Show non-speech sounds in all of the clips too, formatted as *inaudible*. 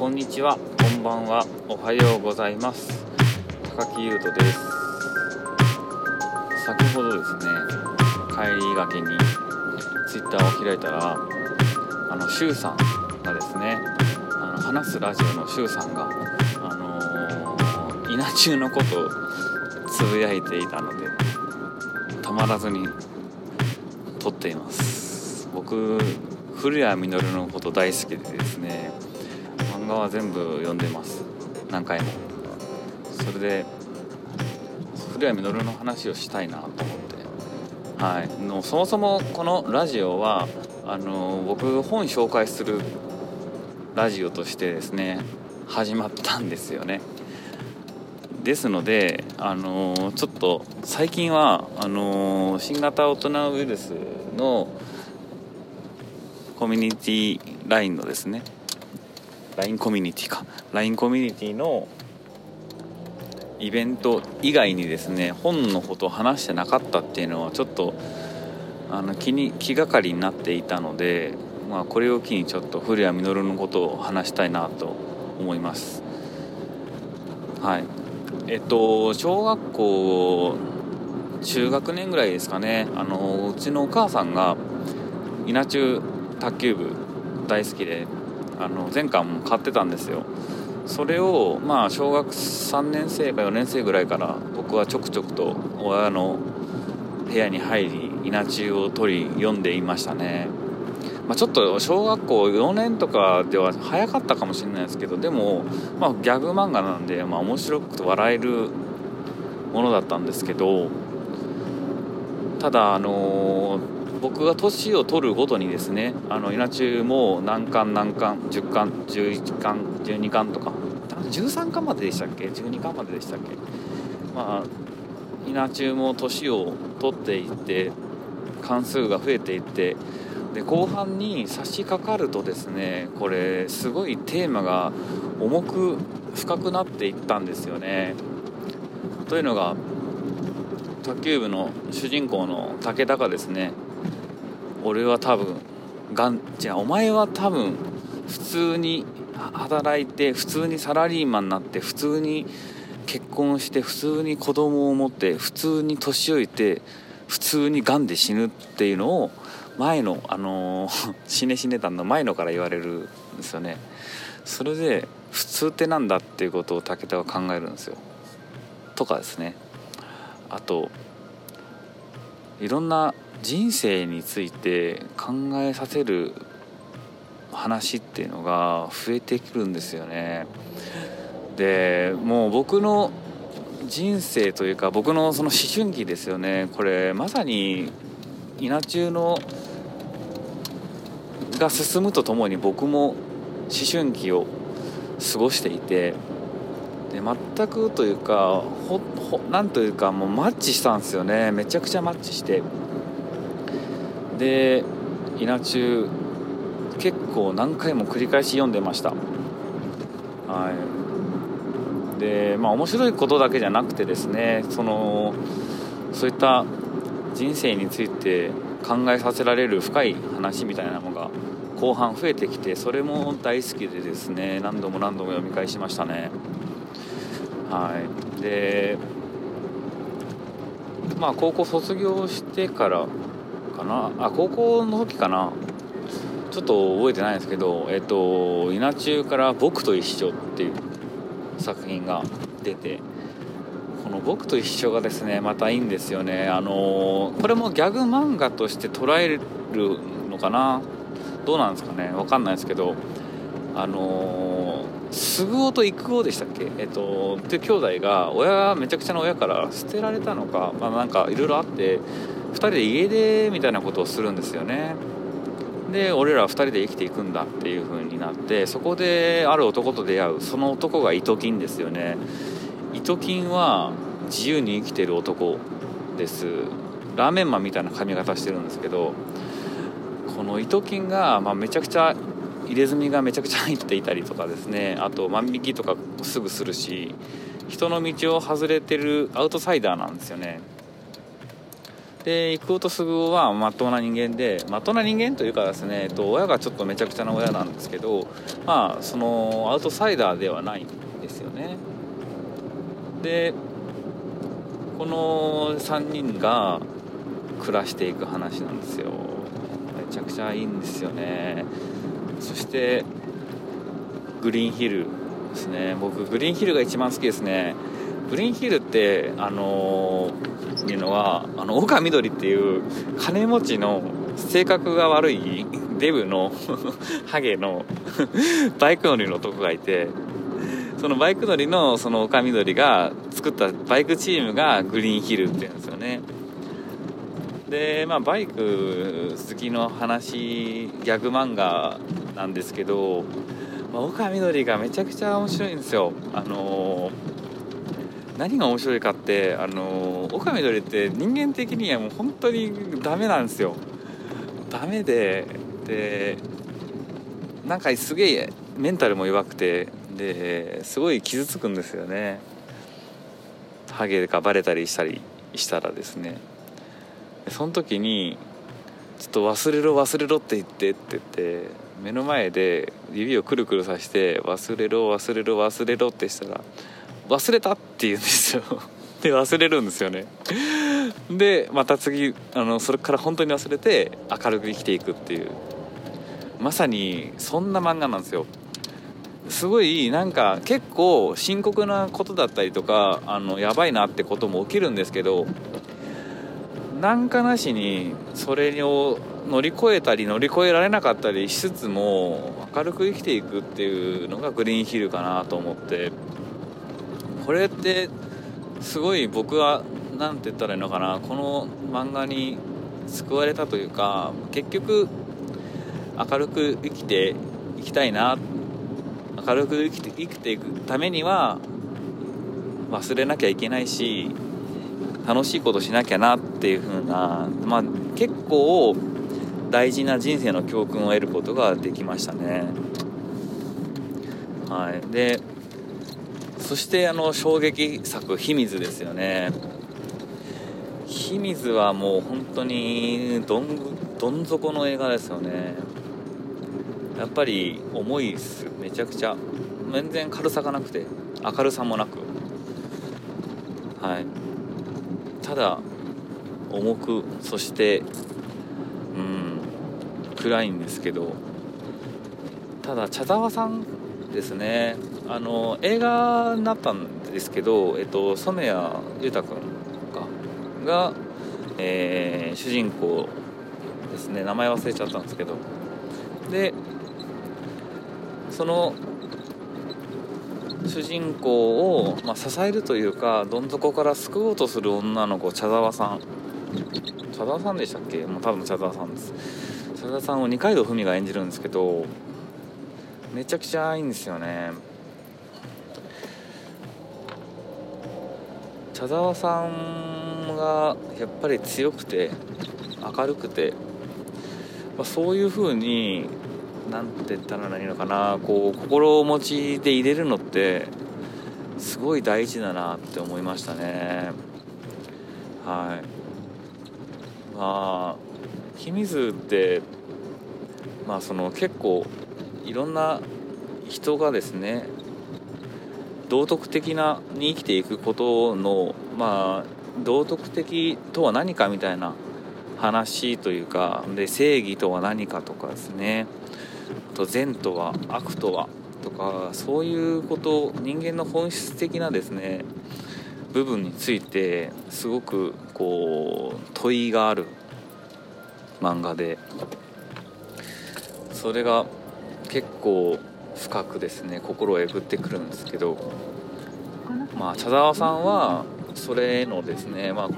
こんにちは、こんばんは、おはようございます。高木優斗です。先ほどですね帰りがけにツイッターを開いたらあのシュウさんがですねあの話すラジオのシュウさんがあのー、稲中のことをつぶやいていたのでたまらずに撮っています。僕古谷実のこと大好きでですね画は全部読んでます。何回も。それで古谷実の話をしたいなと思って。はい。のそもそもこのラジオはあの僕本紹介するラジオとしてですね始まったんですよね。ですので、あのちょっと最近はあの新型大人ウイルスのコミュニティ LINE のですね LINE コミュニティか。LINE コミュニティのイベント以外にですね本のことを話してなかったっていうのはちょっとあの気に気がかりになっていたので、まあ、これを機にちょっと古谷実のことを話したいなと思います。はい。えっと小学校中学年ぐらいですかね。あのうちのお母さんが稲中卓球部大好きであの前巻も買ってたんですよ。それをまあ小学3年生か4年生ぐらいから僕はちょくちょくと親の部屋に入り稲中を取り読んでいましたね、まあ、ちょっと小学校4年とかでは早かったかもしれないですけどでも、まあ、ギャグ漫画なんで、まあ、面白くて笑えるものだったんですけどただあのー僕が年を取るごとにですねあの稲中も何巻何巻10巻11巻12巻とか13巻まででしたっけ？12巻まででしたっけ？まあ稲中も年を取っていって関数が増えていってで後半に差し掛かるとですねこれすごいテーマが重く深くなっていったんですよね。というのが卓球部の主人公の武田がですね俺は多分がんじゃお前は多分普通に働いて普通にサラリーマンになって普通に結婚して普通に子供を持って普通に年老いて普通にがんで死ぬっていうのを前のあのー、*laughs* 死ね死ねたんの前のから言われる。んですよねそれで普通ってなんだっていうことを武田は考えるんですよ。とかですね。あといろんな人生について考えさせる話っていうのが増えてくるんですよね。でもう僕の人生というか僕のその思春期ですよねこれまさに稲中のが進むとともに僕も思春期を過ごしていてで全くというかほなんというかもうマッチしたんですよね。めちゃくちゃマッチして。で稲中結構何回も繰り返し読んでました。はい。でまあ面白いことだけじゃなくてですねそのそういった人生について考えさせられる深い話みたいなのが後半増えてきてそれも大好きでですね何度も何度も読み返しましたね。はい。でまあ高校卒業してからかな。あ高校の時かな。ちょっと覚えてないんですけどえっと稲中から「僕と一緒」っていう作品が出てこの「僕と一緒」がですねまたいいんですよね。あのこれもギャグ漫画として捉えるのかな。どうなんですかね。分かんないですけどあのすぐおと育夫でしたっけ？えっとっていう兄弟が親がめちゃくちゃな親から捨てられたのかまあなんかいろいろあって2人で家出みたいなことをするんですよね。で俺ら2人で生きていくんだっていう風になってそこである男と出会うその男が糸金ですよね。糸金は自由に生きてる男です。ラーメンマンみたいな髪型してるんですけどこの糸金が、まあ、めちゃくちゃ入れ墨がめちゃくちゃ入っていたりとかですね。あと万引きとかすぐするし人の道を外れてるアウトサイダーなんですよね。で郁夫と卓はまっとうな人間でまっとうな人間というかですね、えっと、親がちょっとめちゃくちゃな親なんですけどまあそのアウトサイダーではないんですよね。でこの3人が暮らしていく話なんですよ。めちゃくちゃいいんですよね。そしてグリーンヒルですね。僕グリーンヒルが一番好きですね。グリーンヒルってあのー、いうのはあの岡緑っていう金持ちの性格が悪いデブの *laughs* ハゲの *laughs* バイク乗りの男がいてそのバイク乗りのその岡緑が作ったバイクチームがグリーンヒルっていうんですよね。でまあバイク好きの話ギャグ漫画なんですけど、まあ、岡緑がめちゃくちゃ面白いんですよ。あのー何が面白いかってあの岡みどりって人間的にはもう本当にダメなんですよ。ダメででなんかすげえメンタルも弱くてですごい傷つくんですよね。ハゲがバレたりしたりしたらですね。その時に「ちょっと忘れろ忘れろって言って」って言って目の前で指をくるくるさして「忘れろ忘れろ忘れろ」ってしたら「忘れたって言うんですよ。*laughs* で忘れるんですよね。でまた次あのそれから本当に忘れて明るく生きていくっていう。まさにそんな漫画なんですよ。すごいなんか結構深刻なことだったりとかあのやばいなってことも起きるんですけどなんかなしにそれを乗り越えたり乗り越えられなかったりしつつも明るく生きていくっていうのがグリーンヒルかなと思って。これってすごい僕は何て言ったらいいのかな。この漫画に救われたというか結局明るく生きていきたいな。明るく生きて生きていくためには忘れなきゃいけないし楽しいことしなきゃなっていう風なまあ結構大事な人生の教訓を得ることができましたね。はい、でそしてあの衝撃作「秘密」ですよね。秘密はもう本当にどんどん底の映画ですよね。やっぱり重いっす。めちゃくちゃ。全然軽さがなくて明るさもなく。はい。ただ重くそしてうん暗いんですけどただ茶沢さんですね。あの映画になったんですけど、えっと、染谷裕太君が、えー、主人公ですね。名前忘れちゃったんですけど。でその主人公を、まあ、支えるというかどん底から救おうとする女の子茶沢さん。茶沢さんでしたっけ？もう多分茶沢さんです。茶沢さんを二階堂ふみが演じるんですけどめちゃくちゃいいんですよね。茶沢さんがやっぱり強くて明るくて、まあ、そういう風に何て言ったらいいのかなこう心持ちで入れるのってすごい大事だなって思いましたね。はい。まあ秘密ってまあその結構いろんな人がですね道徳的なに生きていくことのまあ道徳的とは何かみたいな話というかで正義とは何かとかですね。と善とは悪とはとかそういうこと人間の本質的なですね部分についてすごくこう問いがある漫画でそれが結構深くですね心をえぐってくるんですけどまあ茶沢さんはそれのですね、まあ、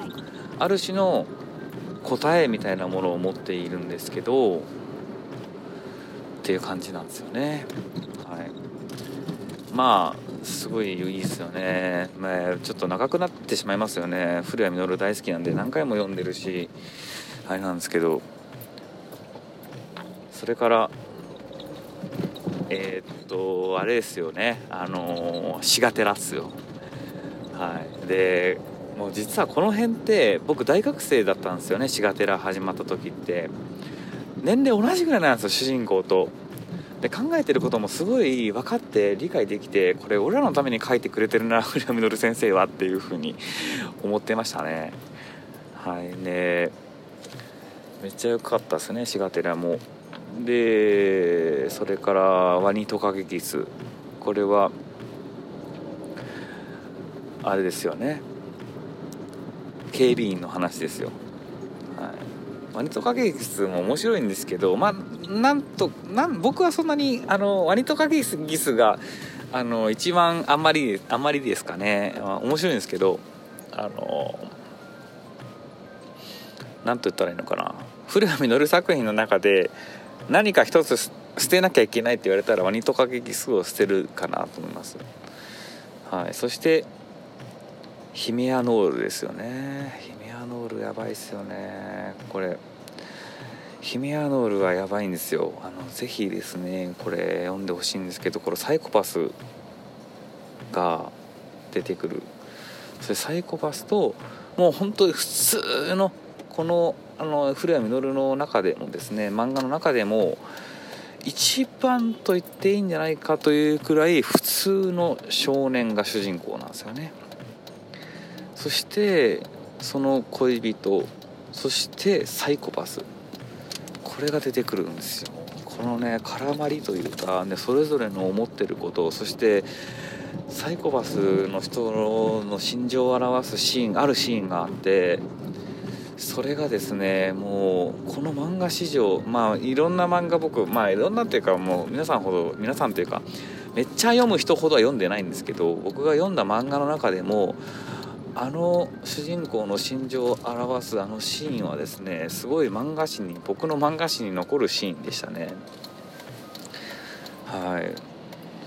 ある種の答えみたいなものを持っているんですけどっていう感じなんですよね。はい、まあすごいいいですよね、まあ、ちょっと長くなってしまいますよね。古谷実大好きなんで何回も読んでるしあれなんですけど。それからえー、っとあれですよね。あの滋賀寺っすよ。はい。でもう実はこの辺って僕大学生だったんですよね「シガテラ」始まった時って。年齢同じぐらいなんですよ主人公と。で考えてることもすごい分かって理解できてこれ俺らのために書いてくれてるな古谷実先生はっていうふうに思ってましたね。はい。ねめっちゃ良かったですねシガテラもでそれからワニトカゲキス。これはあれですよね。警備員の話ですよ。ワニトカゲギスも面白いんですけど、まあ、なんとなん僕はそんなにあのワニトカゲギスがあの一番あんまりあんまりですかね、まあ、面白いんですけどあのなんと言ったらいいのかな。古谷実作品の中で何か一つ捨てなきゃいけないって言われたらワニトカゲギスを捨てるかなと思います。はい、そしてヒメアノールですよね。ヒメアノールやばいっすよね。これ。ヒメアノールはやばいんですよ。あのぜひですねこれ読んでほしいんですけどこれサイコパスが出てくる。それサイコパスともう本当に普通のこのあの古谷実の中でもですね漫画の中でも一番と言っていいんじゃないかというくらい普通の少年が主人公なんですよね。そしてその恋人そしてサイコパス。これが出てくるんですよ。このね絡まりというか、ね、それぞれの思ってることそしてサイコパスの人の心情を表すシーンあるシーンがあってそれがですねもうこの漫画史上まあいろんな漫画僕まあいろんなっていうかもう皆さんほど皆さんというかめっちゃ読む人ほどは読んでないんですけど僕が読んだ漫画の中でもあの主人公の心情を表すあのシーンはですねすごい漫画史に僕の漫画史に残るシーンでしたね。はい。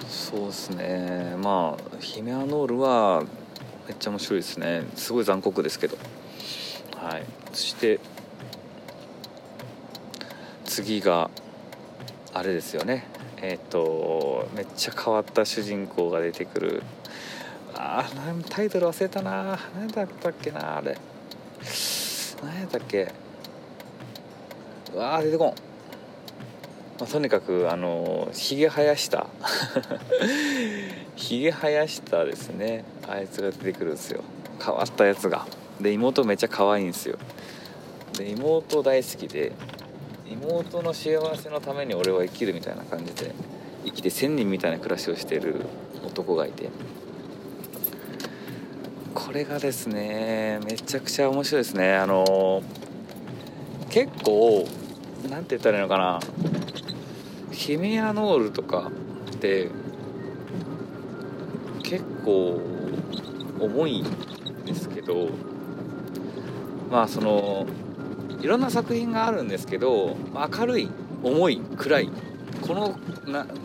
そうですね。まあヒメアノールはめっちゃ面白いですね。すごい残酷ですけど。はい。そして次があれですよね。えっ、ー、とめっちゃ変わった主人公が出てくるあタイトル忘れたな。何だったっけなあれ。何やったっけ。うわー出てこん、まあ、とにかくあのひげ生やした。*laughs* ひげ生やしたですね。あいつが出てくるんですよ。変わったやつが。で妹めっちゃ可愛いんですよ。で妹大好きで妹の幸せのために俺は生きるみたいな感じで生きて1000人みたいな暮らしをしている男がいて。これがですねめちゃくちゃ面白いですね。あの結構何て言ったらいいのかな。ヒメアノールとかって結構重いんですけどまあそのいろんな作品があるんですけど明るい重い暗いこの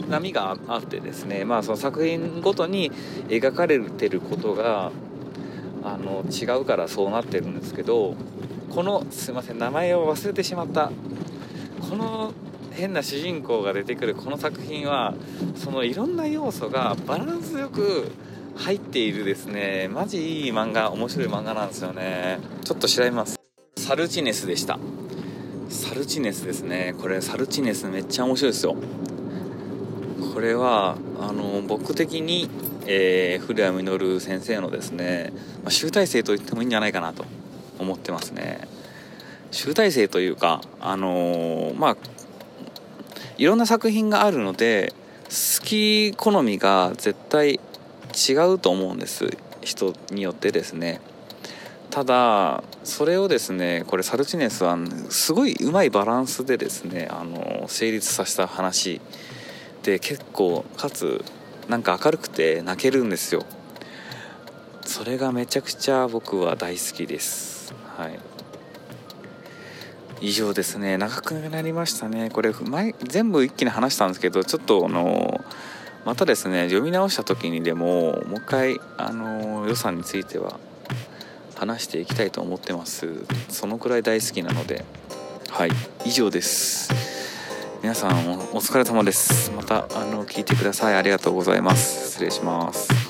波があってですねまあその作品ごとに描かれてることがあの違うからそうなってるんですけどこのすいません名前を忘れてしまった。この変な主人公が出てくるこの作品はそのいろんな要素がバランスよく入っているですね。マジいい漫画面白い漫画なんですよね。ちょっと調べます。サルチネスでした。サルチネスですね。これサルチネスめっちゃ面白いですよ。これはあの僕的にえー、古谷実先生のですね、まあ、集大成と言ってもいいんじゃないかなと思ってますね。集大成というかあのー、まあいろんな作品があるので好き好みが絶対違うと思うんです人によってですね。ただそれをですねこれサルチネスはすごいうまいバランスでですねあの成立させた話で結構かつなんか明るくて泣けるんですよ。それがめちゃくちゃ僕は大好きです。はい。以上ですね。長くなりましたね。これ前全部一気に話したんですけどちょっとあのまたですね読み直した時にでももう一回あの予算については話していきたいと思ってます。そのくらい大好きなので。はい。以上です。皆さんお疲れ様です。たあの聞いてください。ありがとうございます。失礼します。